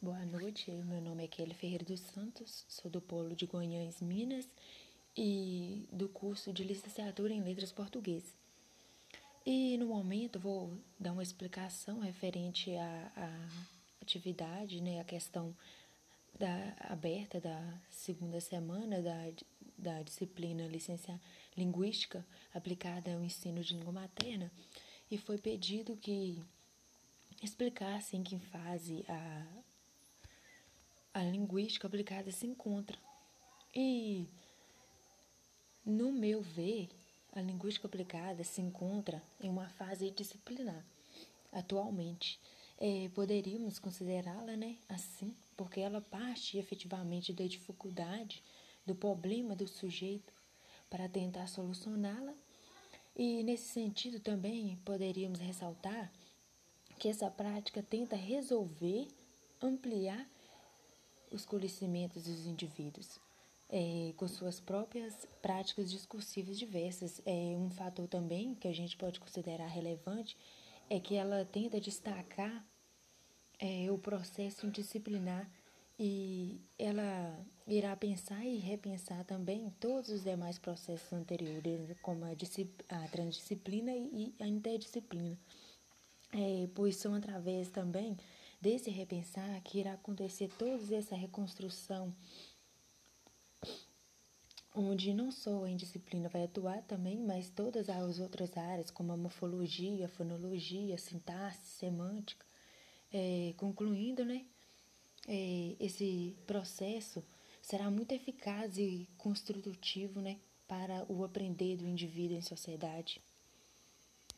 Boa noite, meu nome é Kelly Ferreira dos Santos, sou do Polo de Goiânia, Minas e do curso de licenciatura em Letras Português. E no momento vou dar uma explicação referente à, à atividade, né, a questão da, aberta da segunda semana da, da disciplina licenciar linguística aplicada ao ensino de língua materna e foi pedido que explicasse em que fase a, a linguística aplicada se encontra. E, no meu ver, a linguística aplicada se encontra em uma fase disciplinar atualmente. É, poderíamos considerá-la né, assim, porque ela parte efetivamente da dificuldade, do problema do sujeito para tentar solucioná-la. E nesse sentido também poderíamos ressaltar que essa prática tenta resolver, ampliar os conhecimentos dos indivíduos. É, com suas próprias práticas discursivas diversas. É um fator também que a gente pode considerar relevante é que ela tenta destacar é, o processo disciplinar e ela irá pensar e repensar também todos os demais processos anteriores, como a, a transdisciplina e a interdisciplina, é, pois são através também desse repensar que irá acontecer toda essa reconstrução, onde não só a indisciplina vai atuar também, mas todas as outras áreas, como a morfologia, a fonologia, a sintaxe, semântica, é, concluindo, né? É, esse processo será muito eficaz e construtivo, né? Para o aprender do indivíduo em sociedade.